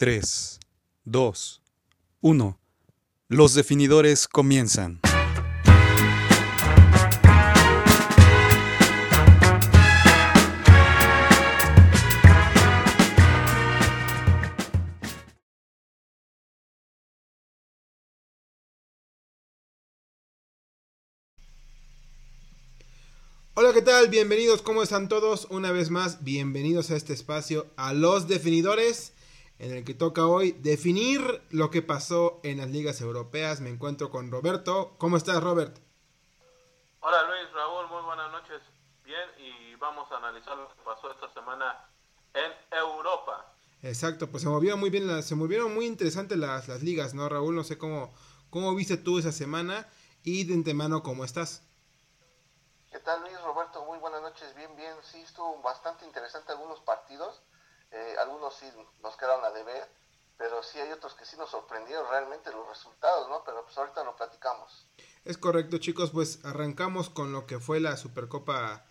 3, 2, 1. Los definidores comienzan. Hola, ¿qué tal? Bienvenidos, ¿cómo están todos? Una vez más, bienvenidos a este espacio, a los definidores, en el que toca hoy definir lo que pasó en las ligas europeas. Me encuentro con Roberto. ¿Cómo estás, Robert? Hola Luis, Raúl, muy buenas noches. Bien, y vamos a analizar lo que pasó esta semana en Europa. Exacto, pues se movieron muy bien, las, se movieron muy interesantes las, las ligas, ¿no, Raúl? No sé cómo, cómo viste tú esa semana y de antemano, ¿cómo estás? ¿Qué tal Luis Roberto? Muy buenas noches, bien, bien. Sí, estuvo bastante interesante algunos partidos. Eh, algunos sí nos quedaron a deber, pero sí hay otros que sí nos sorprendieron realmente los resultados, ¿no? Pero pues ahorita lo platicamos. Es correcto, chicos, pues arrancamos con lo que fue la Supercopa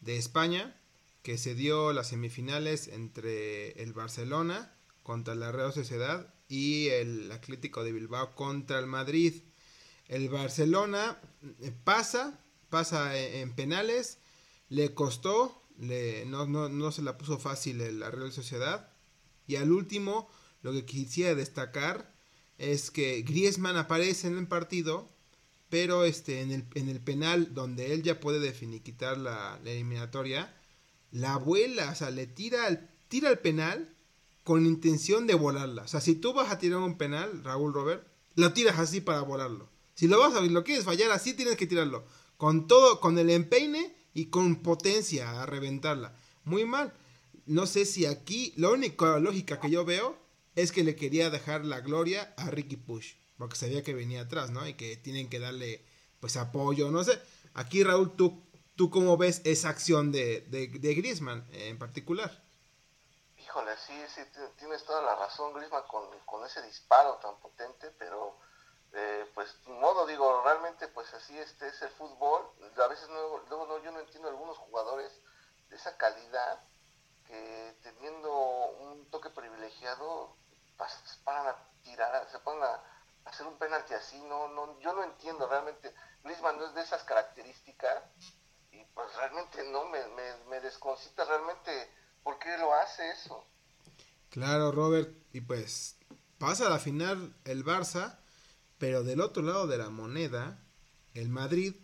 de España, que se dio las semifinales entre el Barcelona contra la Real Sociedad y el Atlético de Bilbao contra el Madrid. El Barcelona eh, pasa pasa en penales, le costó, no, no, no, se la puso fácil la Real Sociedad. Y al último, lo que quisiera destacar es que Griezmann aparece en el partido, pero este, en, el, en el penal donde él ya puede definiquitar la, la eliminatoria, la abuela, o sea, le tira el, tira el penal con intención de volarla. O sea, si tú vas a tirar un penal, Raúl Robert, lo tiras así para volarlo. Si lo vas a lo quieres fallar así, tienes que tirarlo con todo, con el empeine y con potencia a reventarla. Muy mal. No sé si aquí, la única lógica que yo veo es que le quería dejar la gloria a Ricky Push, porque sabía que venía atrás, ¿no? Y que tienen que darle, pues, apoyo, no sé. Aquí, Raúl, ¿tú, tú cómo ves esa acción de, de, de Griezmann en particular? Híjole, sí, sí, tienes toda la razón, Griezmann, con, con ese disparo tan potente, pero eh, pues modo digo realmente pues así este es el fútbol. A veces no, yo no entiendo algunos jugadores de esa calidad que teniendo un toque privilegiado paran a tirar se ponen a hacer un penalti así no no yo no entiendo realmente. Griezmann no es de esas características y pues realmente no me, me, me desconcita realmente por qué lo hace eso. Claro Robert y pues pasa a la final el Barça pero del otro lado de la moneda, el Madrid,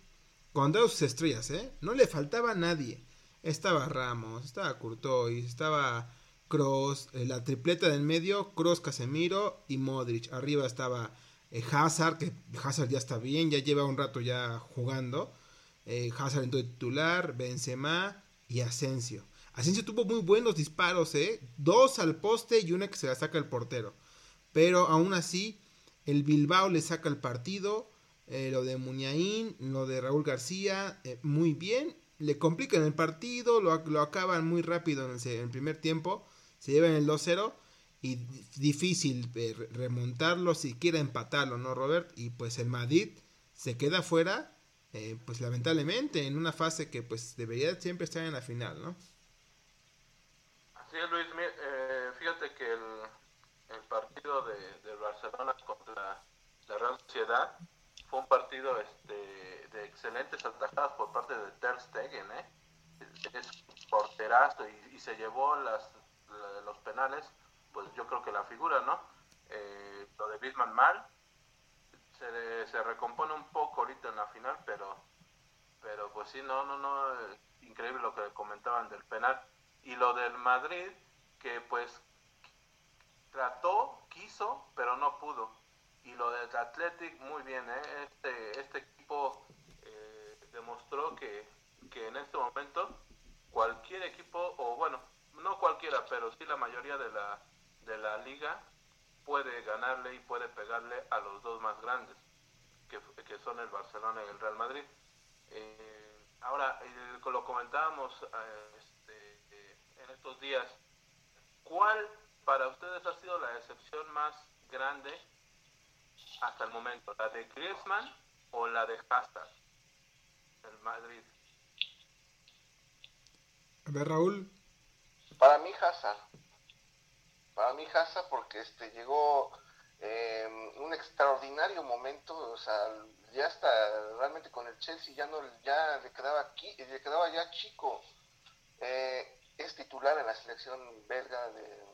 con sus estrellas, ¿eh? No le faltaba a nadie. Estaba Ramos, estaba Courtois, estaba Cross, eh, la tripleta del medio, Cross, Casemiro y Modric. Arriba estaba eh, Hazard, que Hazard ya está bien, ya lleva un rato ya jugando. Eh, Hazard entró titular, Benzema y Asensio. Asensio tuvo muy buenos disparos. Dos al poste y una que se la saca el portero. Pero aún así, el Bilbao le saca el partido. Eh, lo de Muñain, lo de Raúl García, eh, muy bien. Le complican el partido, lo, lo acaban muy rápido en el, primer tiempo. Se llevan el 2-0 y difícil eh, remontarlo, siquiera empatarlo, ¿no, Robert? Y pues el Madrid se queda fuera, eh, pues lamentablemente, en una fase que pues debería siempre estar en la final, ¿no? Así es, Luis. Fíjate que el, el partido de, de, Barcelona la Real Sociedad fue un partido este, de excelentes atajadas por parte de Ter Stegen, ¿eh? es porterazo y, se llevó las, la, los penales, pues yo creo que la figura, ¿no? Eh, lo de Bisman mal, se, se, recompone un poco ahorita en la final, pero pero pues sí, no, no, no, increíble lo que comentaban del penal. Y lo del Madrid, que pues trató, quiso, pero no pudo. Y lo del Athletic, muy bien, ¿eh? este, este equipo eh, demostró que, que en este momento cualquier equipo, o bueno, no cualquiera, pero sí la mayoría de la, de la liga puede ganarle y puede pegarle a los dos más grandes, que, que son el Barcelona y el Real Madrid. Eh, ahora, eh, lo comentábamos eh, este, en estos días, ¿cuál para ustedes ha sido la decepción más grande hasta el momento? ¿La de Griezmann o la de Hazard? El Madrid. A ver, Raúl. Para mí, Hazard. para mí Hazard porque este llegó eh, un extraordinario momento, o sea, ya está realmente con el Chelsea ya no ya le quedaba aquí, le quedaba ya chico. Eh, es titular en la selección belga de,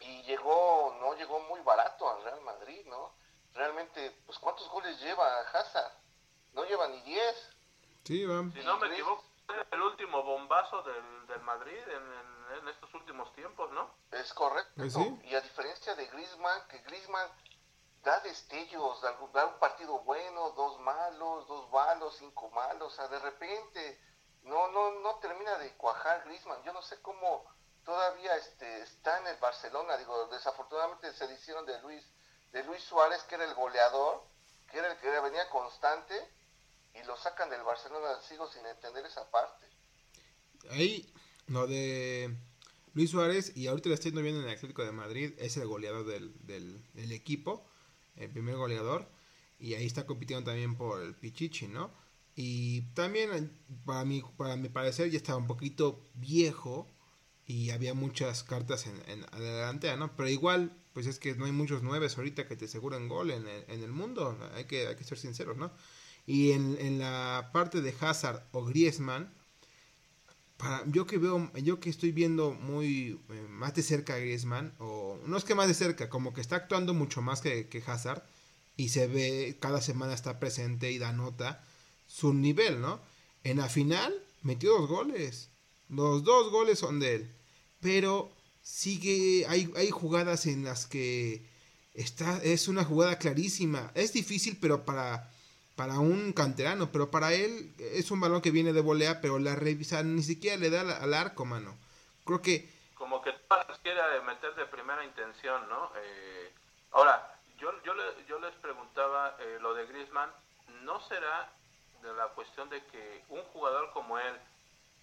y llegó no llegó muy barato al Real Madrid, ¿no? Realmente, pues ¿cuántos goles lleva Hazard? No lleva ni 10. Sí, va. Si no me equivoco, el último bombazo del, del Madrid en, en, estos últimos tiempos, ¿no? Es correcto. Sí. Y a diferencia de Griezmann, que Griezmann da destellos, da, da un partido bueno, dos malos, dos malos, cinco malos, o sea, de repente no no no termina de cuajar Griezmann. Yo no sé cómo todavía este está en el Barcelona, digo, desafortunadamente se le hicieron de Luis de Luis Suárez, que era el goleador, que era el que venía constante y lo sacan del Barcelona, sigo sin entender esa parte. Ahí, lo de Luis Suárez, y ahorita lo estoy viendo en el Atlético de Madrid, es el goleador del, del, equipo, el primer goleador, y ahí está compitiendo también por el Pichichi, ¿no? Y también, para mi, para mi parecer, ya estaba un poquito viejo y había muchas cartas en, en, en ¿no? Pero igual, pues es que no hay muchos nueves ahorita que te aseguren gol en el, mundo, hay que, hay que ser sinceros, ¿no? Y en, en, la parte de Hazard o Griezmann, para, yo que veo, yo que estoy viendo muy eh, más de cerca a Griezmann, o no es que más de cerca, como que está actuando mucho más que, que Hazard, y se ve, cada semana está presente y da nota su nivel, ¿no? En la final metió dos goles, los dos goles son de él, pero sigue, hay, hay jugadas en las que está, es una jugada clarísima, es difícil, pero para para un canterano, pero para él es un balón que viene de volea, pero la revisa ni siquiera le da al arco, mano. Creo que... Como que quiere meter de primera intención, ¿no? Eh, ahora, yo, yo, le, yo les preguntaba eh, lo de Griezmann, ¿no será de la cuestión de que un jugador como él,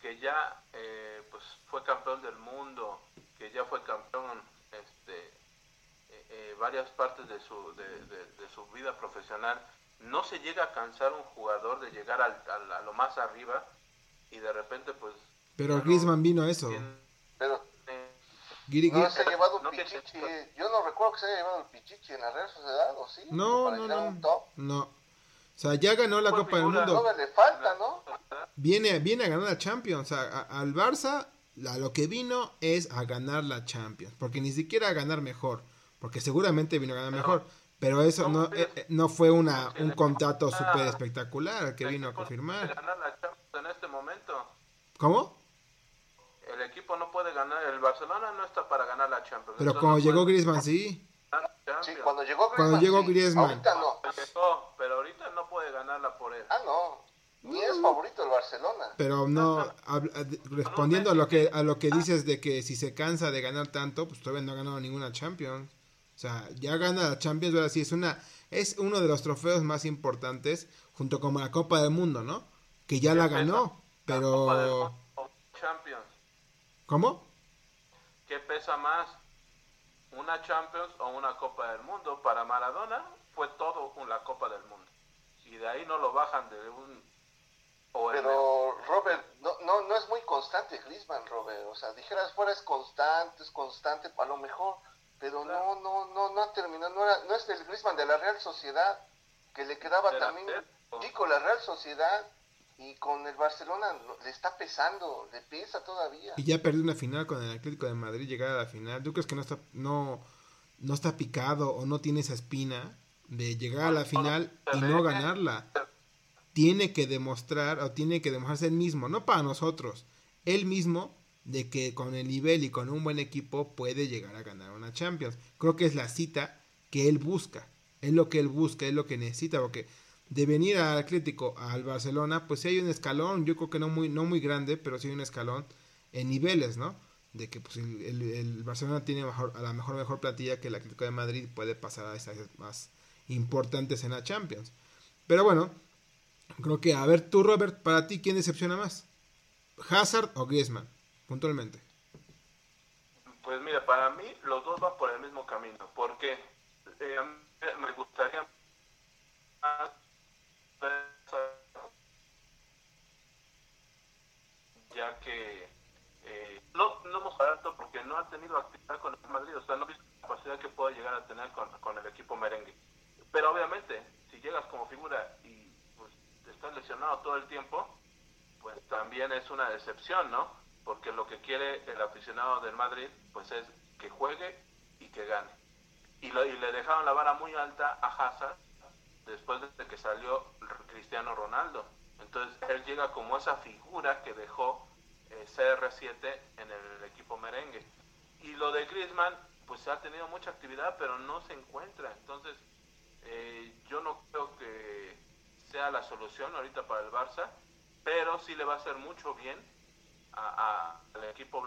que ya eh, pues fue campeón del mundo, que ya fue campeón este, varias partes de su, de, de, de su vida profesional, no se llega a cansar un jugador de llegar al, al, a lo más arriba y de repente pues pero bueno, Griezmann vino a eso. pero eh, no se ha llevado un no pichichi yo no recuerdo que se haya llevado el pichichi en la Real Sociedad o sí no no no. no sea ya ganó la Copa figura, del Mundo. No le falta no viene viene a ganar la Champions. O sea, a, al Barça a lo que vino es a ganar la Champions. Porque ni siquiera a ganar mejor. Porque seguramente vino a ganar mejor. Pero eso no, eh, no fue una, un contrato súper espectacular que vino a confirmar. ganar la Champions en este momento. ¿Cómo? El equipo no puede ganar, el Barcelona no está para ganar la Champions. Pero cuando no llegó Griezmann sí. Sí, cuando llegó Griezmann. Cuando llegó sí. Griezmann. Ahorita no. Llegó, pero ahorita no puede ganarla por él. Ah, no. Ni es favorito el Barcelona. Pero no, respondiendo a lo que a lo que dices de que si se cansa de ganar tanto, pues todavía no ha ganado ninguna Champions. O sea, ya gana la Champions, ahora sí es una es uno de los trofeos más importantes junto con la Copa del Mundo, ¿no? Que ya la ganó, pero Champions. ¿Cómo? ¿Qué pesa más? ¿Una Champions o una Copa del Mundo? Para Maradona fue todo con la Copa del Mundo. Y de ahí no lo bajan de un pero Robert, no, no, no es muy constante Griezmann, Robert. O sea, dijeras fuera es constante, es constante, a lo mejor pero no, no, no, no ha terminado, no, era, no es el Griezmann de la Real Sociedad, que le quedaba también chico la Real Sociedad, y con el Barcelona le está pesando, le pesa todavía. Y ya perdió una final con el Atlético de Madrid, llegar a la final, ¿tú crees que no está, no, no está picado o no tiene esa espina de llegar a la final y no ganarla? Tiene que demostrar, o tiene que demostrarse él mismo, no para nosotros, él mismo de que con el nivel y con un buen equipo puede llegar a ganar una Champions. Creo que es la cita que él busca, es lo que él busca, es lo que necesita, porque de venir al Atlético al Barcelona, pues sí hay un escalón, yo creo que no muy, no muy grande, pero sí hay un escalón en niveles, ¿no? De que pues, el, el, el Barcelona tiene mejor, a la mejor mejor plantilla que el Atlético de Madrid puede pasar a esas más importantes en la Champions. Pero bueno, creo que a ver tú Robert, para ti quién decepciona más, Hazard o Griezmann puntualmente? Pues mira, para mí los dos van por el mismo camino, porque eh, me gustaría ya que eh, no, no hemos tanto porque no ha tenido actividad con el Madrid, o sea, llegar a tener con, con el equipo merengue. Pero obviamente, si llegas como figura y pues, estás lesionado todo el tiempo, pues también es una decepción, ¿no? Porque lo que quiere el aficionado del Madrid, pues es que juegue y que gane. Y, lo, y le dejaron la vara muy alta a Hazard después de que salió Cristiano Ronaldo. Entonces él llega como esa figura que dejó eh, CR7 en el equipo merengue. Y lo de Griezmann, pues ha tenido mucha actividad, pero no se encuentra. Entonces eh, yo no creo que sea la solución ahorita para el Barça, pero sí le va a hacer mucho bien a, al equipo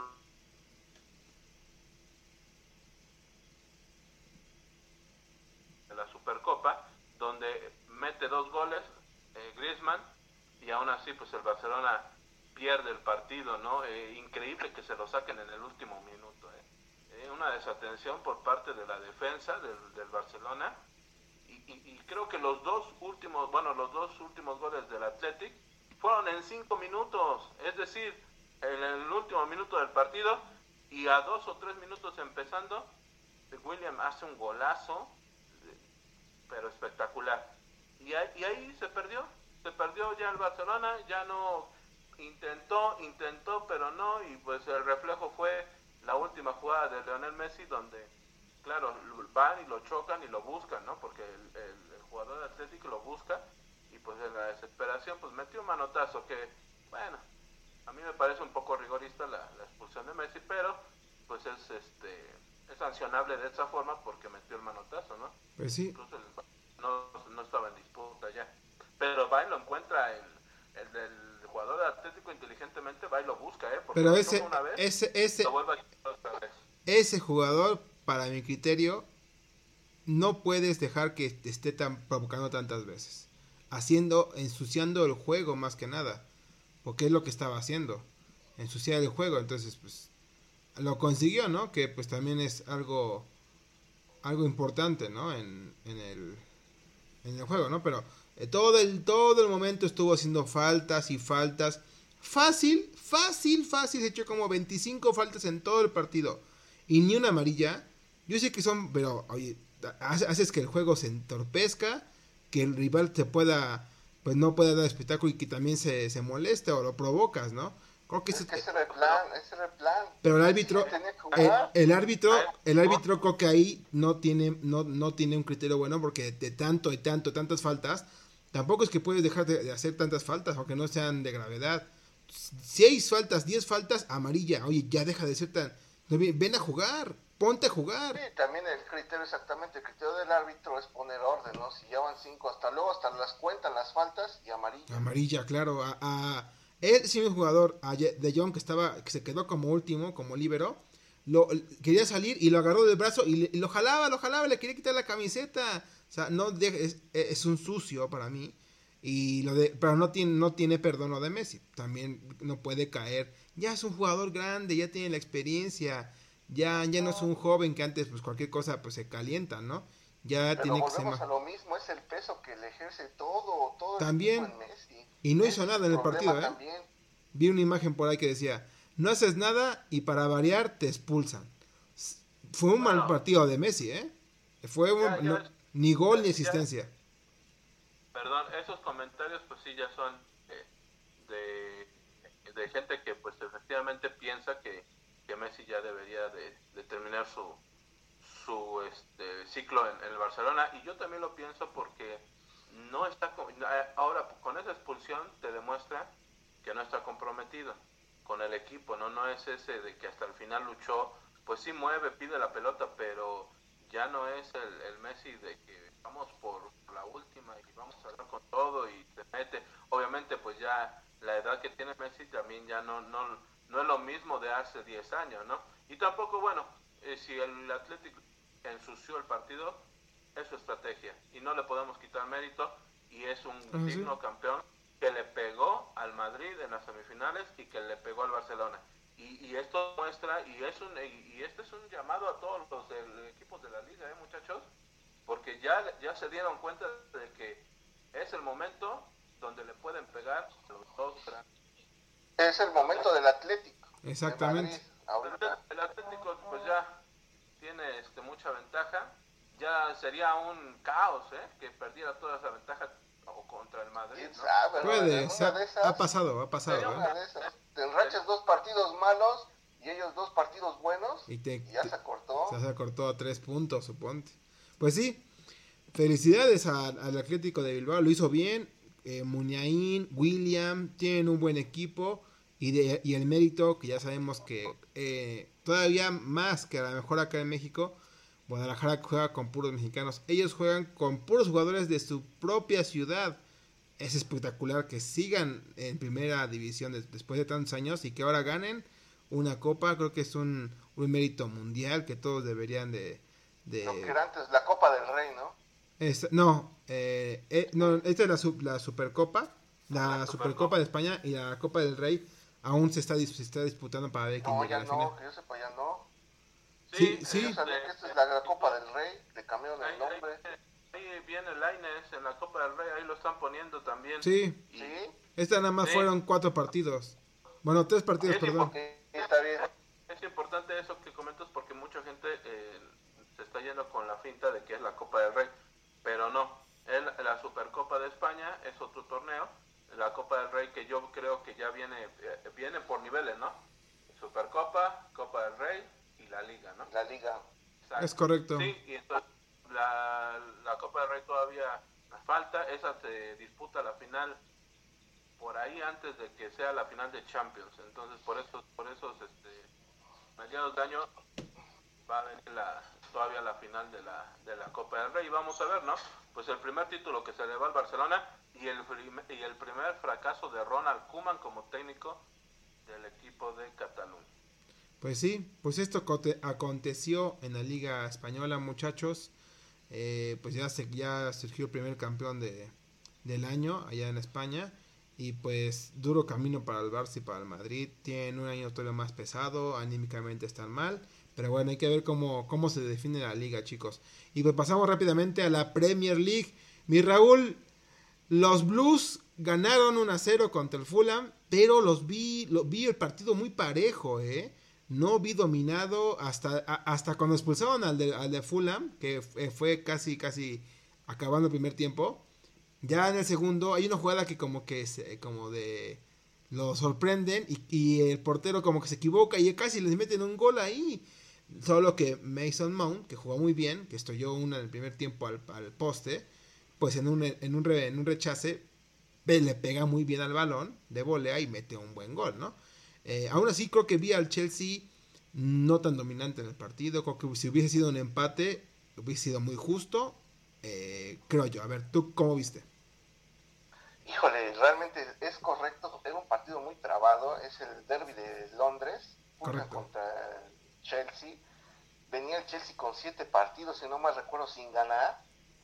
de la Supercopa, donde mete dos goles eh, Griezmann y aún así pues el Barcelona pierde el partido, ¿no? Eh, increíble que se lo saquen en el último minuto. ¿eh? una desatención por parte de la defensa del, Barcelona y, y, y, creo que los dos últimos, bueno, los dos últimos goles del Athletic fueron en cinco minutos, es decir, en el último minuto del partido y a dos o tres minutos empezando, William hace un golazo, pero espectacular. Y y ahí se perdió, se perdió ya el Barcelona, ya no intentó, intentó, pero no, y pues el reflejo fue la última jugada de Leonel Messi donde, claro, van y lo chocan y lo buscan, ¿no? Porque el, el, el jugador de Atlético lo busca y pues en la desesperación pues metió un manotazo que, bueno, a mí me parece un poco rigorista la, la expulsión de Messi, pero pues es este es sancionable de esa forma porque metió el manotazo, ¿no? Pues sí. Incluso el, no, no estaba en disputa ya. Pero va y lo encuentra el, el, el jugador de Atlético inteligentemente va y lo busca, ¿eh? Porque Pero ese, vez, ese, ese, ese jugador, para mi criterio, no puedes dejar que te esté tan, provocando tantas veces. Haciendo, ensuciando el juego más que nada. Porque es lo que estaba haciendo. Ensuciar el juego. Entonces, pues, lo consiguió, ¿no? Que pues también es algo, algo importante, ¿no? En, en, el, en el juego, ¿no? Pero todo, el, todo el momento estuvo haciendo faltas y faltas. Fácil, fácil, fácil. Se echó como 25 faltas en todo el partido. Y ni una amarilla. Yo sé que son, pero oye, haces que el juego se entorpezca. Que el rival te pueda, pues no pueda dar espectáculo y que también se, se moleste o lo provocas, ¿no? Creo que Es ese- ese era el plan, ese era el plan. pero el árbitro, el, el árbitro, el árbitro creo que ahí no tiene, no, no tiene un criterio bueno porque de tanto y tanto, tantas faltas, tampoco es que puedes dejar de, de hacer tantas faltas, aunque no sean de gravedad. Seis faltas, diez faltas, amarilla. Oye, ya deja de ser tan. ven a jugar, ponte a jugar. Sí, también el criterio, exactamente, el criterio del árbitro es poner orden, ¿no? Si llevan cinco, hasta luego, hasta las cuentan las faltas y amarilla. Amarilla, claro. A, a él, sí, un jugador, a de Jong, que estaba, que se quedó como último, como líbero, lo, quería salir y lo agarró del brazo y, le- y lo jalaba, lo jalaba, le quería quitar la camiseta. O sea, no deje- es, es un sucio para mí. Y lo de, pero no tiene, no tiene perdón lo de Messi. También no puede caer. Ya es un jugador grande, ya tiene la experiencia. Ya, ya no es un joven que antes, pues cualquier cosa, pues se calienta, ¿no? Ya Pero tiene que ser más. a lo mismo, es el peso que le ejerce todo, También. equipo en Messi. Y no hizo nada en el partido, ¿eh? También. Vi una imagen por ahí que decía, no haces nada y para variar te expulsan. Fue un mal partido de Messi, ¿eh? Fue un- Ya, ya no- es- ni gol ni asistencia. Perdón, esos comentarios pues sí ya son eh, de, de gente que pues efectivamente piensa que, que Messi ya debería de, de terminar su, su este, ciclo en, en el Barcelona. Y yo también lo pienso porque no está eh, ahora con esa expulsión te demuestra que no está comprometido con el equipo no no es ese de que hasta el final luchó pues sí mueve pide la pelota pero ya no es el, el Messi de que vamos por la última y vamos a dar con todo y se mete. Obviamente pues ya la edad que tiene Messi también ya no no no es lo mismo de hace 10 años no y tampoco bueno eh, si el Atlético ensució el partido es su estrategia y no le podemos quitar mérito y es un Ah, sí. digno campeón que le pegó al Madrid en las semifinales y que le pegó al Barcelona y, y esto muestra y es un y, este es un llamado a todos los del- equipos de la liga ¿eh, muchachos porque ya ya se dieron cuenta de que es el momento donde le pueden pegar los dos grandes Es el momento del Atlético. de Exactamente. Madrid, ahorita. el Atlético pues ya tiene este mucha ventaja sería sería un caos, ¿eh? Que perdiera toda esa ventaja contra el Madrid. ¿Quién ¿no? sabe? Puede, esas- ha pasado, ha pasado. en ¿eh? una de esas, te enrachas dos partidos malos y ellos dos partidos buenos Y te, y ya te- se cortó. se ha cortado a tres puntos, suponte. Pues sí, felicidades al, al Atlético de Bilbao, lo hizo bien. Eh, Muñain, William, tienen un buen equipo. Y, de, y el mérito, que ya sabemos que eh, todavía más que a lo mejor acá en México, Guadalajara juega con puros mexicanos. Ellos juegan con puros jugadores de su propia ciudad. Es espectacular que sigan en primera división des- después de tantos años y que ahora ganen una copa. Creo que es un, un mérito mundial que todos deberían de... de- Lo que era antes la Copa del Rey, ¿no? Es- no, eh, eh, no, esta es la, sub- la Supercopa, la La Supercopa de España y la Copa del Rey aún se está, dis- se está disputando para ver quién No, llega a ya no, que yo sepa, ya no. Sí, eh, sí. Yo sabía que esta es la, la Copa del Rey, le cambiaron el nombre. Viene Laines en la Copa del Rey, ahí lo están poniendo también. Sí, Sí, esta nada más Sí. fueron cuatro partidos. Bueno, tres partidos, perdón. está bien. Es importante eso que comentas porque mucha gente eh, se está yendo con la finta de que es la Copa del Rey, pero no. El- la Supercopa de España es otro torneo. La Copa del Rey que yo creo que ya viene eh, viene por niveles, ¿no? Supercopa, Copa del Rey y la Liga, ¿no? La liga. Exacto. Es correcto. Sí, y entonces la, la Copa del Rey todavía falta. Esa se disputa la final por ahí antes de que sea la final de Champions. Entonces, por eso, por eso, este, mediados de año va a venir la, todavía la final de la, de la Copa del Rey. Vamos a ver, ¿no? Pues el primer título que se le va al Barcelona y el, y el primer fracaso de Ronald Koeman como técnico del equipo de Cataluña. Pues sí, pues esto aconteció en la Liga Española, muchachos. Eh, pues ya, se, ya surgió el primer campeón de, del año allá en España. Y pues duro camino para el Barça y para el Madrid. Tienen un año todavía más pesado, anímicamente están mal. Pero bueno, hay que ver cómo, cómo se define la liga, chicos. Y pues pasamos rápidamente a la Premier League. Mi Raúl, los Blues ganaron 1 a 0 contra el Fulham, pero los vi, vi el partido muy parejo, ¿eh? No vi dominado hasta, hasta cuando expulsaron al de, al de Fulham, que f- fue casi, casi acabando el primer tiempo. Ya en el segundo hay una jugada que como que se, como de lo sorprenden y, y el portero como que se equivoca y casi les meten un gol ahí. Solo que Mason Mount, que jugó muy bien, que estoyó una en el primer tiempo al, al poste, pues en un, en un, re- en un rechace le pega muy bien al balón de volea y mete un buen gol, ¿no? Eh, aún así creo que vi al Chelsea no tan dominante en el partido, creo que si hubiese sido un empate hubiese sido muy justo, eh, creo yo. A ver, ¿tú cómo viste? Híjole, realmente es correcto. Era un partido muy trabado. Es el derby de Londres. Correcto. contra el Chelsea. Venía el Chelsea con siete partidos, si no más recuerdo, sin ganar.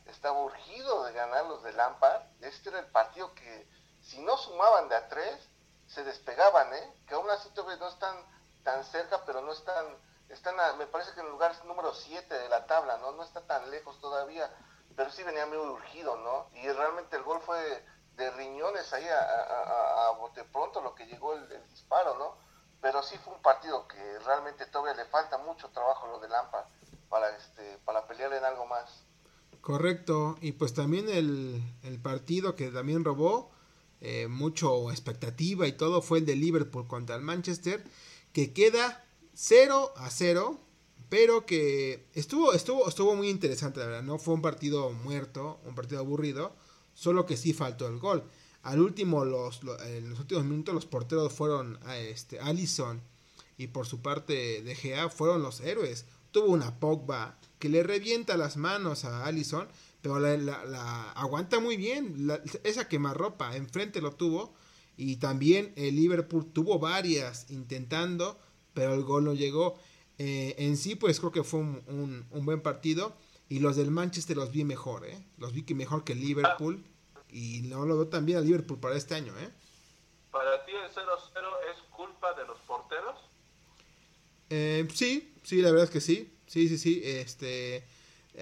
Estaba urgido de ganar los de Lampard. Este era el partido que, si no sumaban de a tres, se despegaban, ¿eh? Que aún así todavía no están tan cerca, pero no están, están a- me parece que en el lugar número 7 de la tabla, ¿no? No está tan lejos todavía, pero sí venía muy urgido, ¿no? Y realmente el gol fue de riñones ahí a, a, bote pronto lo que llegó el, disparo, ¿no? Pero sí fue un partido que realmente todavía le falta mucho trabajo lo de Lampa para, este, para pelear en algo más. Correcto, y pues también el, el partido que también robó eh, mucho expectativa y todo fue el de Liverpool contra el Manchester, que queda 0 a 0, pero que estuvo, estuvo, estuvo muy interesante, verdad, no fue un partido muerto, un partido aburrido, solo que sí faltó el gol. Al último, los, lo- en los últimos minutos, los porteros fueron este, Allison y por su parte de Gea fueron los héroes. Tuvo una Pogba que le revienta las manos a Allison, pero la, la- la aguanta muy bien. La- esa quemarropa enfrente lo tuvo. Y también el Liverpool tuvo varias intentando, pero el gol no llegó. Eh, en sí, pues creo que fue un, un- un buen partido. Y los del Manchester los vi mejor, ¿eh? Los vi que mejor que Liverpool. Y no lo veo tan bien al Liverpool para este año, ¿eh? ¿Para ti el 0-0 es culpa de los porteros? Eh, sí, sí, la verdad es que sí. Sí, sí, sí. Este,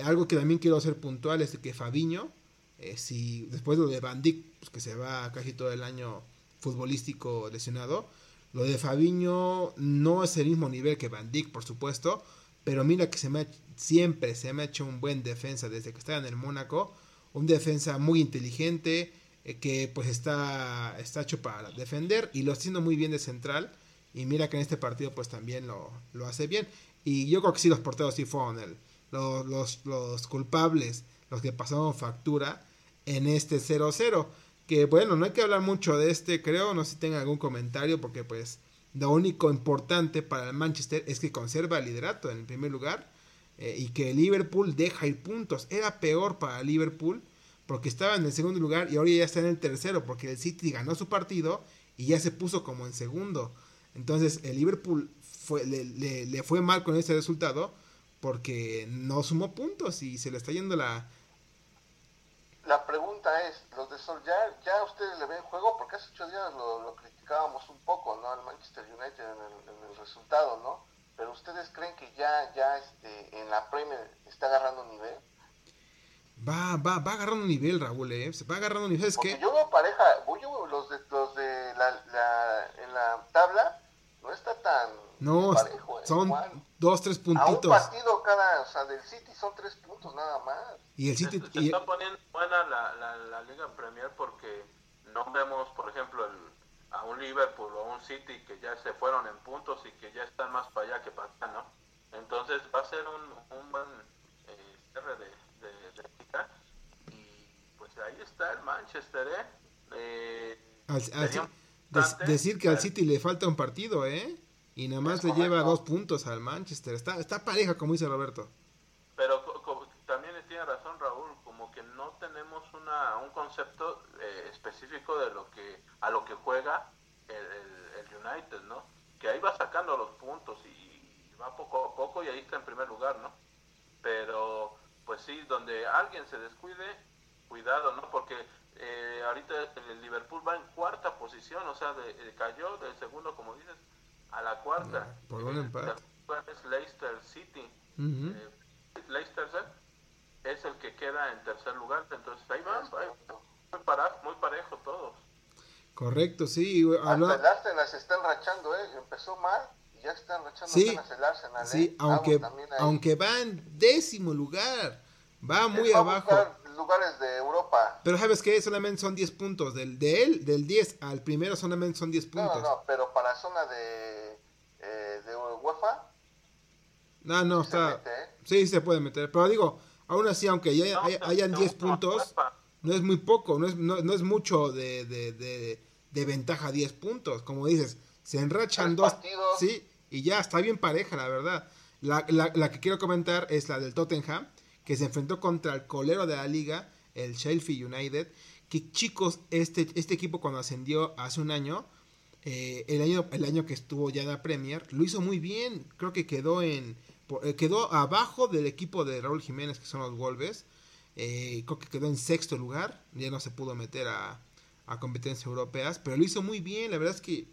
algo que también quiero hacer puntual es que Fabiño, eh, si después de lo de Van Dijk, pues que se va casi todo el año futbolístico lesionado, lo de Fabiño no es el mismo nivel que Van Dijk, por supuesto, pero mira que se me ha, siempre se me ha hecho un buen defensa desde que estaba en el Mónaco. Un defensa muy inteligente, eh, que pues está, está hecho para defender y lo está haciendo muy bien de central. Y mira que en este partido pues también lo, lo hace bien. Y yo creo que sí, los porteros sí fueron el, los, los, culpables, los que pasaron factura en este 0-0. Que bueno, no hay que hablar mucho de este, creo, no sé si tengan algún comentario, porque pues lo único importante para el Manchester es que conserva el liderato en el primer lugar eh, y que Liverpool deja ir puntos. Era peor para Liverpool porque estaba en el segundo lugar y ahora ya está en el tercero porque el City ganó su partido y ya se puso como en segundo. Entonces el Liverpool fue, le, le fue mal con ese resultado porque no sumó puntos y se le está yendo la, la pregunta es, los de Sol, ¿ya, ya ustedes le ven juego? Porque hace ocho días lo, criticábamos un poco, ¿no? Al Manchester United en el, resultado, ¿no? Pero ustedes creen que ya, ya este, en la Premier está agarrando nivel? Va, va, va agarrando nivel, Raúl, ¿eh? Se va agarrando nivel, es que... Yo veo pareja, yo los de, los de la, la, en la tabla, no está tan no, parejo, ¿eh? son dos, tres puntitos. A un partido cada, o sea, del City son tres puntos nada más. Y el City... Se, está poniendo buena la, la, la, Liga Premier porque no vemos, por ejemplo, el, a un Liverpool o a un City que ya se fueron en puntos y que ya están más para allá que para acá, ¿no? Entonces va a ser un, un buen eh, cierre de, de, de liga y pues ahí está el Manchester, ¿eh? eh decir que al City le falta un partido, ¿eh? Y nada más le lleva dos puntos al Manchester. Está, está pareja, como dice Roberto. Pero también tiene razón Raúl, como que no tenemos una, un concepto eh, específico de lo que a lo que juega el, United, ¿no? Que ahí va sacando los puntos y va poco a poco y ahí está en primer lugar, ¿no? Pero, pues sí, donde alguien se descuide, cuidado, ¿no? Porque eh, ahorita el Liverpool va en cuarta posición, o sea, de, cayó del segundo, como dices, a la cuarta. por un empate. Es Leicester City. Eh, Leicester es el que queda en tercer lugar. Entonces ahí va, muy, parejo, muy parejo todos. Correcto, sí. Habla... El Arsenal se está enrachando, ¿eh? Empezó mal y ya está enrachando sí, el Arsenal. Sí, ¿eh? aunque, aunque va en décimo lugar. Va muy abajo. lugares. Pero sabes que solamente son 10 puntos. Del, de él, del 10 al primero solamente son 10 puntos. No, no, pero para zona de, eh, de UEFA. No, no, está. ¿eh? Sí, se puede meter. Pero digo, aún así, aunque ya hayan 10 puntos, no es muy poco, no es, no, es mucho de, de, de, de, ventaja 10 puntos. Como dices, se enrachan dos. Sí, y ya está bien pareja, la verdad. La, la, la que quiero comentar es la del Tottenham que se enfrentó contra el colero de la liga, el Sheffield United, que chicos, este, este equipo cuando ascendió hace un año, eh, el año, el año que estuvo ya en la Premier, lo hizo muy bien, creo que quedó en eh, quedó abajo del equipo de Raúl Jiménez, que son los Wolves, eh, creo que quedó en sexto lugar, ya no se pudo meter a, a competencias europeas, pero lo hizo muy bien, la verdad es que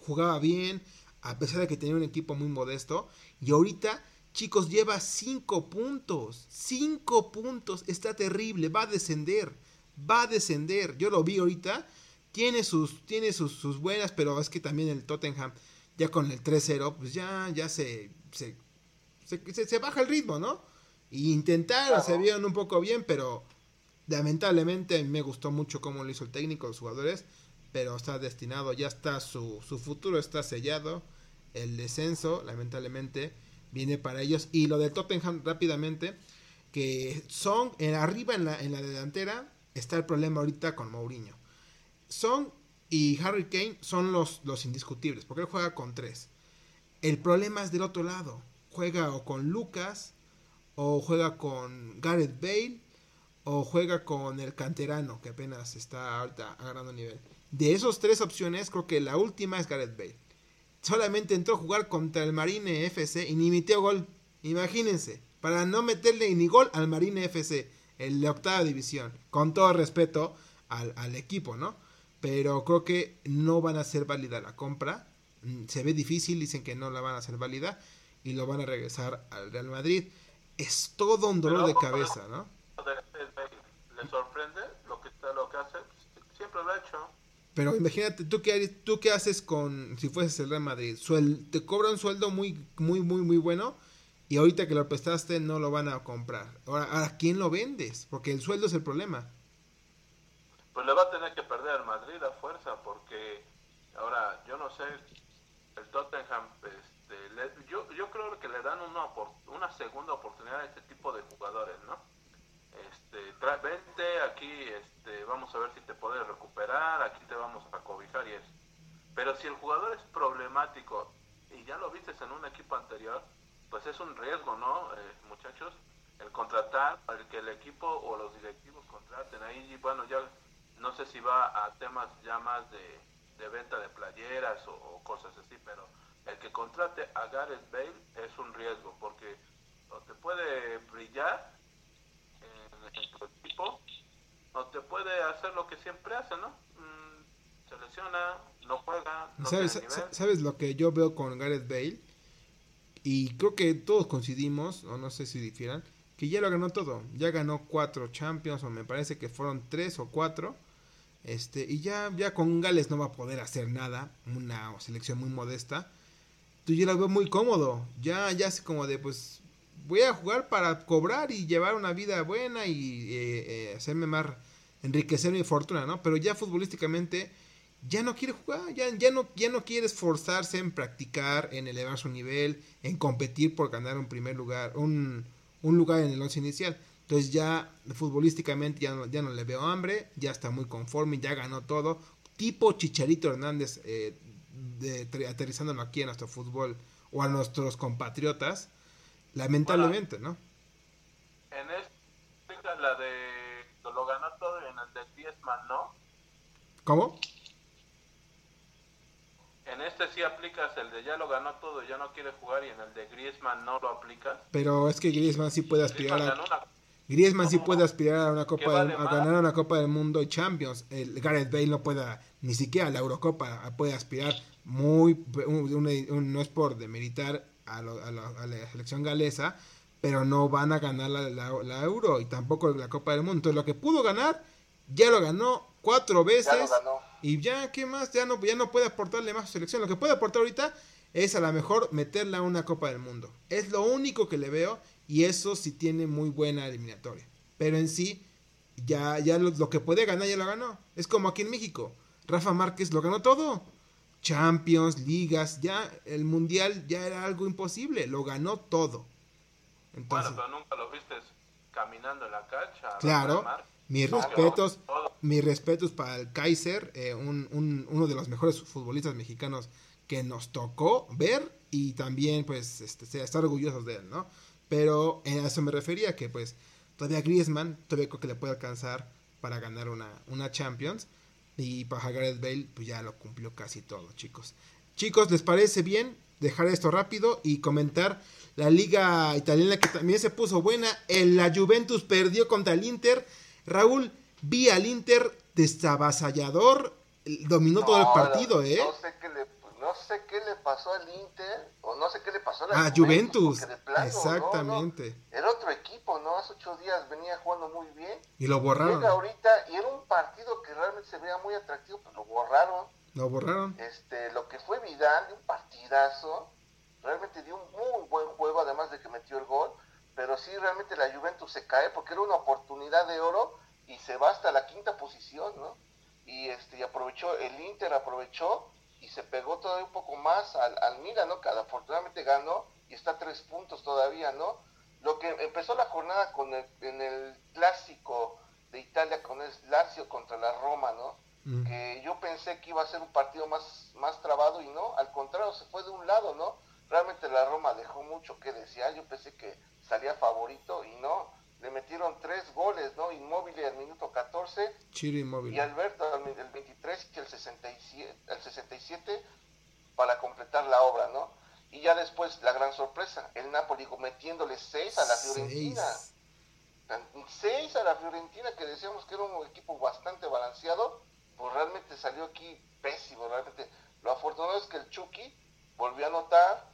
jugaba bien, a pesar de que tenía un equipo muy modesto, y ahorita Chicos, lleva 5 puntos. 5 puntos. Está terrible. Va a descender. Va a descender. Yo lo vi ahorita. Tiene sus, tiene sus, buenas, pero es que también el Tottenham, ya con el 3-0, pues ya, ya se se, se, baja el ritmo, ¿no? Y intentaron, se vieron un poco bien, pero lamentablemente me gustó mucho cómo lo hizo el técnico, los jugadores, pero está destinado, ya está su, su futuro está sellado, el descenso, lamentablemente viene para ellos. Y lo de Tottenham rápidamente, que son en arriba en la, en la delantera, está el problema ahorita con Mourinho. Son y Harry Kane son los, los indiscutibles, porque él juega con tres. El problema es del otro lado. Juega o con Lucas, o juega con Gareth Bale, o juega con el canterano, que apenas está ahorita agarrando nivel. De esas tres opciones, creo que la última es Gareth Bale solamente entró a jugar contra el Marine FC y ni metió gol. Imagínense, para no meterle ni gol al Marine FC, el de octava división. Con todo respeto al, equipo, ¿no? Pero creo que no van a ser válida la compra. Mm, se ve difícil, dicen que no la van a hacer válida y lo van a regresar al Real Madrid. Es todo un dolor de cabeza, ¿no? ¿Le sorprende lo que, lo que hace? Siempre lo ha hecho. Pero imagínate, ¿tú qué, tú qué haces con, si fueses el Real Madrid? te cobra un sueldo muy, muy, muy, muy bueno y ahorita que lo prestaste no lo van a comprar. Ahora, ¿a quién lo vendes? Porque el sueldo es el problema. Pues le va a tener que perder al Madrid a fuerza porque ahora yo no sé el Tottenham este, yo, yo creo que le dan una, una segunda oportunidad a este tipo de jugadores, ¿no? Este, vente aquí, este, vamos a ver si te puedes recuperar, aquí te vamos a cobijar y eso. Pero si el jugador es problemático y ya lo viste en un equipo anterior, pues es un riesgo, ¿no, eh, muchachos? El contratar, el que el equipo o los directivos contraten. Ahí, bueno, ya no sé si va a temas ya más de, venta de playeras o, cosas así, pero el que contrate a Gareth Bale es un riesgo, porque o te puede brillar en, tu equipo, o te puede hacer lo que siempre hace, ¿no? Mm, se lesiona, no juega. No ¿Sabes, ¿Sabes lo que yo veo con Gareth Bale? Y creo que todos coincidimos, o no sé si difieran, que ya lo ganó todo. Ya ganó cuatro Champions, o me parece que fueron tres o cuatro. Este, y ya, ya con Gales no va a poder hacer nada. Una selección muy modesta. Tú ya lo veo muy cómodo. Ya, ya es como de, pues, voy a jugar para cobrar y llevar una vida buena y eh, eh, hacerme más, enriquecer mi fortuna, ¿no? Pero ya futbolísticamente ya no quiere jugar, ya, ya, no, ya no quiere esforzarse en practicar, en elevar su nivel, en competir por ganar un primer lugar, un, lugar en el once inicial. Entonces ya futbolísticamente ya no, ya no le veo hambre, ya está muy conforme, ya ganó todo. Tipo Chicharito Hernández eh, aterrizándolo aquí a nuestro fútbol o a nuestros compatriotas, lamentablemente, ¿no? En esta, la de lo ganó todo en el de Diezman, ¿no? ¿Cómo? En este sí aplicas el de ya lo ganó todo, ya no quiere jugar y en el de Griezmann no lo aplicas. Pero es que Griezmann sí puede aspirar a Griezmann sí puede aspirar a una copa a ganar una Copa del Mundo y Champions. El Gareth Bale no puede ni siquiera a la Eurocopa puede aspirar muy no es por demeritar a, a, la selección galesa, pero no van a ganar la, la, Euro y tampoco la Copa del Mundo. Entonces lo que pudo ganar ya lo ganó cuatro veces. Y ya, ¿qué más? Ya no, ya no puede aportarle más a su selección. Lo que puede aportar ahorita es a lo mejor meterla a una Copa del Mundo. Es lo único que le veo y eso sí tiene muy buena eliminatoria. Pero en sí, ya, ya lo, que puede ganar ya lo ganó. Es como aquí en México. Rafa Márquez lo ganó todo. Champions, ligas, ya el mundial ya era algo imposible. Lo ganó todo. bueno, pero nunca lo viste caminando en la cancha. Claro. Mis respetos, mis respetos para el Kaiser, eh, un, uno de los mejores futbolistas mexicanos que nos tocó ver y también pues este, estar orgullosos de él, ¿no? Pero a eso me refería, que pues todavía Griezmann todavía creo que le puede alcanzar para ganar una, una Champions y para Gareth Bale pues ya lo cumplió casi todo, chicos. Chicos, ¿les parece bien dejar esto rápido y comentar la liga italiana que también se puso buena? El, la Juventus perdió contra el Inter Raúl, vi al Inter desavasallador, dominó todo el partido, ¿eh? No sé, qué le, no sé qué le pasó al Inter, o no sé qué le pasó a la Juventus. Exactamente. Hace ocho días venía jugando muy bien. Y lo borraron. Llega ahorita, y era un partido que realmente se veía muy atractivo, pero lo borraron. Lo borraron. Este, lo que fue Vidal, un partidazo, realmente dio un muy buen juego, además de que metió el gol pero sí realmente la Juventus se cae porque era una oportunidad de oro y se va hasta la quinta posición, ¿no? Y este aprovechó, el Inter aprovechó y se pegó todavía un poco más al, al Milan, ¿no? Que afortunadamente ganó y está a tres puntos todavía, ¿no? Lo que empezó la jornada con el, en el clásico de Italia con el Lazio contra la Roma, ¿no? Mm. Que yo pensé que iba a ser un partido más, más trabado y no, al contrario, se fue de un lado, ¿no? Realmente la Roma dejó mucho que decía, yo pensé que salía favorito y no, le metieron tres goles, ¿no? Inmóvil al minuto 14 y Alberto al el 23 y el 67, el 67 para completar la obra, ¿no? Y ya después la gran sorpresa, el Napoli metiéndole seis a la Fiorentina. Seis a la Fiorentina que decíamos que era un equipo bastante balanceado, pues realmente salió aquí pésimo, realmente. Lo afortunado es que el Chucky volvió a anotar,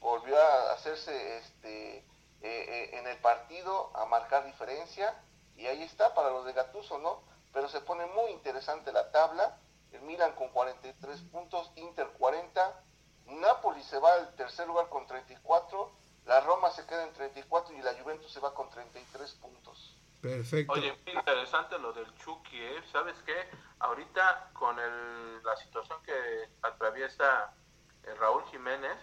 volvió a hacerse este eh, eh, en el partido a marcar diferencia y ahí está para los de Gatuso, ¿no? Pero se pone muy interesante la tabla, el Milan con 43 puntos, Inter 40, Napoli se va al tercer lugar con 34, la Roma se queda en 34 y la Juventus se va con 33 puntos. Perfecto. Oye, muy interesante lo del Chucky, ¿eh? ¿Sabes qué? Ahorita con el, la situación que atraviesa eh, Raúl Jiménez,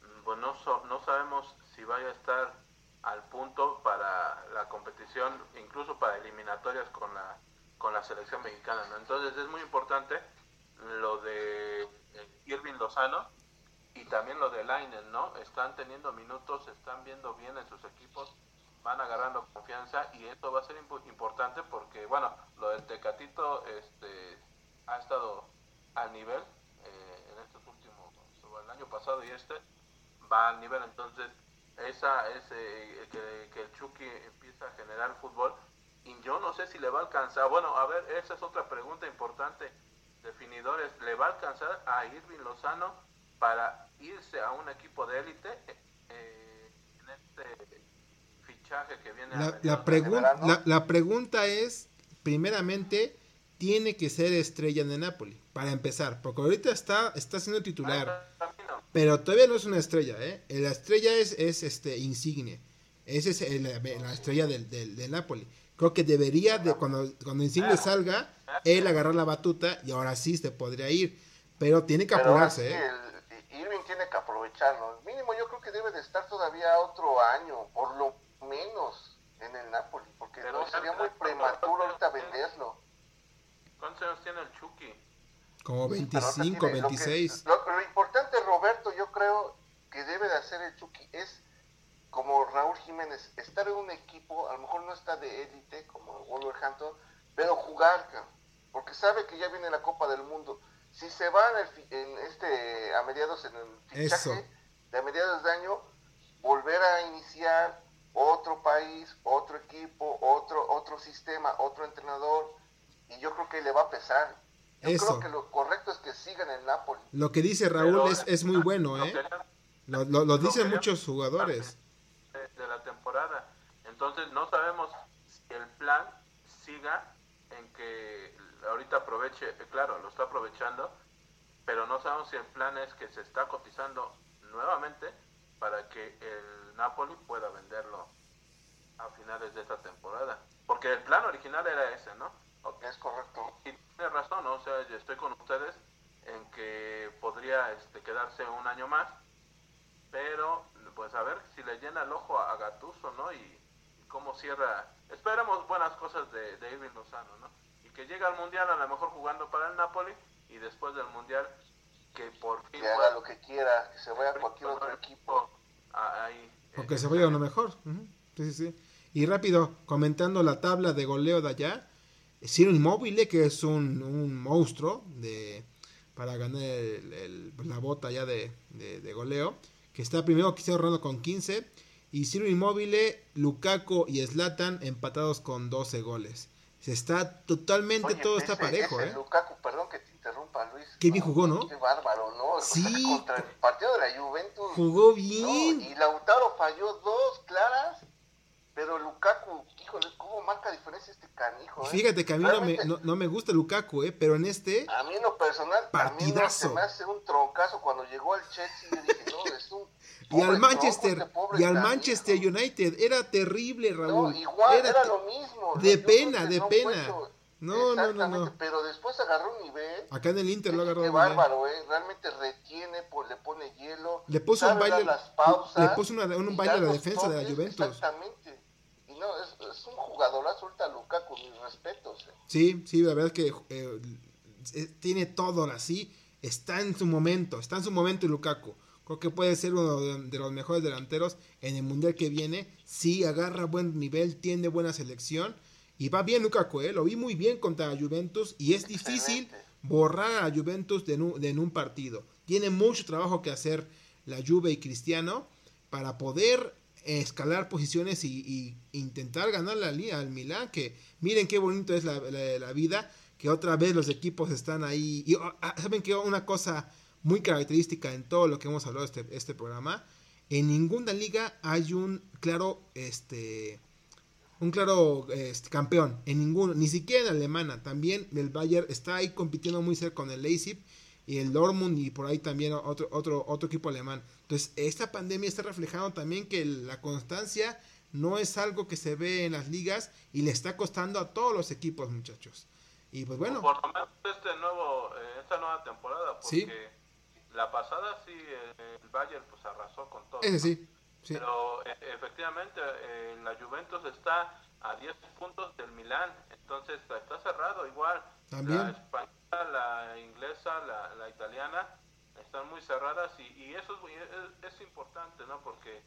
mm, pues no, so- no sabemos si vaya a estar al punto para la competición, incluso para eliminatorias con la, con la selección mexicana, ¿no? Entonces es muy importante lo de eh, Irving Lozano y también lo de Lainen, ¿no? Están teniendo minutos, están viendo bien en sus equipos, van agarrando confianza y esto va a ser impo- importante porque, bueno, lo del Tecatito este, ha estado al nivel eh, en estos últimos, el año pasado y este, va al nivel, entonces esa es eh, que, que el Chucky empieza a generar fútbol y yo no sé si le va a alcanzar, bueno, a ver, esa es otra pregunta importante, definidores, ¿le va a alcanzar a Irving Lozano para irse a un equipo de élite eh, en este fichaje que viene a La, mediados la, de pregun- la, la pregunta es, primeramente, tiene que ser estrella el Napoli, para empezar, porque ahorita está, está siendo titular, Camino. pero todavía no es una estrella, ¿eh? La estrella es, es este Insigne, esa es el- la estrella del, del, del Napoli. Creo que debería, de cuando, cuando Insigne salga, él agarrar la batuta y ahora sí se podría ir, pero tiene que apurarse, ¿eh? el- Irving tiene que aprovecharlo. Mínimo yo creo que debe de estar todavía otro año, por lo menos, en el Napoli, porque Pero no sería muy prematuro ahorita venderlo. ¿Cuántos años tiene el Chucky? Como Pero ahorita 25, tiene- lo que- 26. Lo, lo importante, Roberto, yo creo que debe de hacer el Chucky es como Raúl Jiménez, estar en un equipo, a lo mejor no está de élite como el Wolverhampton, pero jugar, porque sabe que ya viene la Copa del Mundo. Si se va en, el fi- en este a mediados en el fichaje Eso. de a mediados de año, volver a iniciar otro país, otro equipo, otro otro sistema, otro entrenador, y yo creo que le va a pesar. Yo Eso. creo que lo correcto es que siga en Napoli. Lo que dice Raúl Pero- es, es muy bueno, ¿eh? Lo, lo- lo dicen muchos jugadores. de, de la temporada. Entonces no sabemos si el plan siga en que ahorita aproveche, eh, claro, lo está aprovechando, pero no sabemos si el plan es que se está cotizando nuevamente para que el Napoli pueda venderlo a finales de esta temporada. Porque el plan original era ese, ¿no? Es correcto. Y tiene razón, ¿no? o sea, yo estoy con ustedes en que podría este, quedarse un año más, pero pues a ver si le llena el ojo a, Gattuso, ¿no? Y, y cómo cierra. Esperemos buenas cosas de, de Irving Lozano, ¿no? Que llegue al Mundial a lo mejor jugando para el Napoli y después del Mundial que por fin Que haga lo que quiera, que se vaya a cualquier otro equipo. ahí, O que se vaya a uno mejor. Sí, sí, sí. Y rápido, comentando la tabla de goleo de allá. Ciro Inmóvil, que es un, un monstruo de para ganar el- el- la bota ya de, de- de goleo. Que está primero Cristiano Ronaldo con 15. Y Ciro Inmóvil, Lukaku y Zlatan empatados con 12 goles. Se está totalmente, Oye, todo está ese- parejo, ese ¿eh? Lukaku, perdón que te interrumpa, Luis. Qué bien jugó, ¿no? Qué bárbaro, ¿no? O sea, Sí. contra el partido de la Juventus. Jugó No, bien. y Lautaro falló dos claras, pero Lukaku, híjole, ¿cómo marca diferencia este canijo? eh? Fíjate que a mí no me, no, no me gusta Lukaku, ¿eh? Pero en este... A mí en lo personal, a mí no Partidazo. se me hace un troncazo cuando llegó al Chelsea. Yo dije, no, es un. Y al Manchester, este y al. Manchester United, era terrible, No, Raúl. igual, era, te- lo mismo. de pena, de no pena. puedo- No, no, no, no. Pero después agarró un nivel. Acá en el Inter lo Qué agarró bien. bárbaro, ¿eh? Realmente retiene, po- le pone hielo. Le puso un baile, las pausas le puso una- un baile a la defensa de la toques, Juventus. Exactamente. Y no, es, es un jugadorazo ahorita Lukaku, mis respetos. ¿eh? Sí, sí, la verdad es que eh, tiene todo así. Está en su momento, está en su momento Lukaku. Creo que puede ser uno de, los mejores delanteros en el mundial que viene. Sí, agarra buen nivel, tiene buena selección. Y va bien Lukaku, ¿eh? lo vi muy bien contra la Juventus. Y es difícil borrar a la Juventus de en, un, de en un partido. Tiene mucho trabajo que hacer la Juve y Cristiano para poder escalar posiciones y, y intentar ganar la liga al Milán. Que miren qué bonito es la, la- la vida, que otra vez los equipos están ahí. Y oh, ah, saben que una cosa muy característica en todo lo que hemos hablado este este programa, en ninguna liga hay un claro este un claro este, campeón en ninguno, ni siquiera en alemana. También el Bayern está ahí compitiendo muy cerca con el Leipzig y el Dortmund y por ahí también otro, otro, otro equipo alemán. Entonces, esta pandemia está reflejando también que la constancia no es algo que se ve en las ligas y le está costando a todos los equipos, muchachos. Y pues bueno. Por lo menos este nuevo, eh, esta nueva temporada, porque la pasada sí el Bayern pues arrasó con todo. Ese sí. Pero e, efectivamente eh, la Juventus está a 10 puntos del Milán, entonces está cerrado igual. También. La española, la inglesa, la, la italiana están muy cerradas y, eso es, es, importante, ¿no? Porque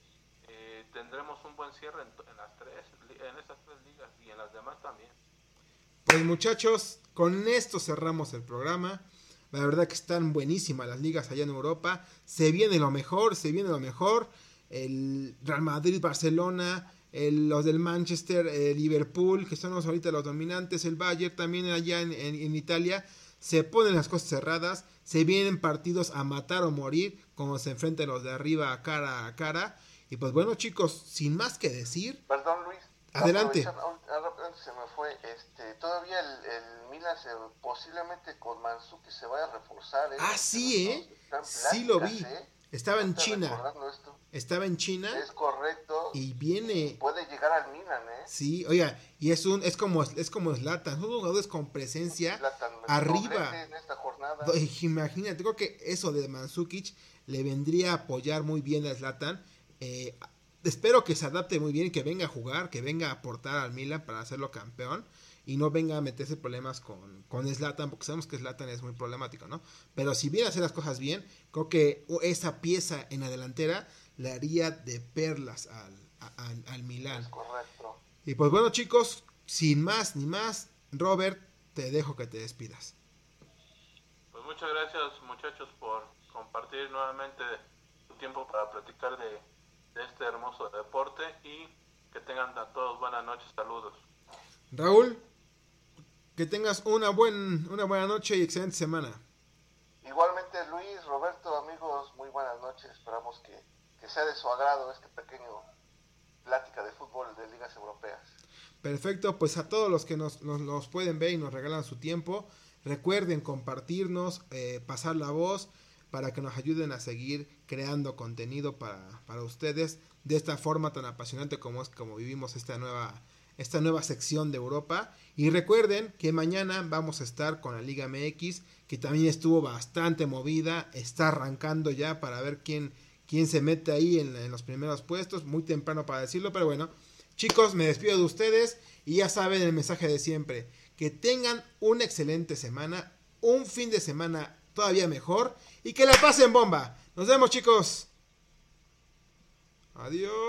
eh, tendremos un buen cierre en, las tres, en esas tres ligas y en las demás también. Pues muchachos, con esto cerramos el programa. La verdad que están buenísimas las ligas allá en Europa. Se viene lo mejor, se viene lo mejor. El Real Madrid, Barcelona, los del Manchester, el Liverpool, que son los ahorita los dominantes, el Bayern también allá en, en, Italia. Se ponen las cosas cerradas, se vienen partidos a matar o morir, como se enfrentan los de arriba cara a cara. Y pues bueno, chicos, sin más que decir. Perdón, Luis. Adelante. Se me fue, este, todavía el, el Milan se, posiblemente con Manzuki se vaya a reforzar. ¿eh? Ah, sí, ¿eh? Sí lo vi. ¿eh? Estaba en China. Estaba en China. Es correcto. Y viene. puede llegar al Milan, ¿eh? Sí, oiga, y es un es como es como Zlatan, son jugadores con presencia arriba. En esta jornada. Imagínate, creo que eso de Mansukic le vendría a apoyar muy bien a Zlatan. Eh, espero que se adapte muy bien, que venga a jugar, que venga a aportar al Milan para hacerlo campeón y no venga a meterse problemas con, con Zlatan, porque sabemos que Zlatan es muy problemático, ¿no? Pero si viene a hacer las cosas bien, creo que esa pieza en la delantera le haría de perlas al, al, Milán. correcto. Y pues bueno, chicos, sin más ni más, Robert, te dejo que te despidas. Pues muchas gracias, muchachos, por compartir nuevamente su tiempo para platicar de, de este hermoso deporte y que tengan a todos buenas noches, saludos. Raúl. Que tengas una, buen, una buena noche y excelente semana. Igualmente Luis, Roberto, amigos, muy buenas noches. Esperamos que, sea de su agrado este pequeño plática de fútbol de ligas europeas. Perfecto, pues a todos los que nos, nos, pueden ver y nos regalan su tiempo, recuerden compartirnos, eh, pasar la voz para que nos ayuden a seguir creando contenido para, para ustedes de esta forma tan apasionante como es como vivimos esta nueva esta nueva sección de Europa. Y recuerden que mañana vamos a estar con la Liga MX, que también estuvo bastante movida, está arrancando ya para ver quién, quién se mete ahí en, los primeros puestos, muy temprano para decirlo, pero bueno, chicos, me despido de ustedes y ya saben el mensaje de siempre, que tengan una excelente semana, un fin de semana todavía mejor y que la pasen bomba. Nos vemos chicos. Adiós.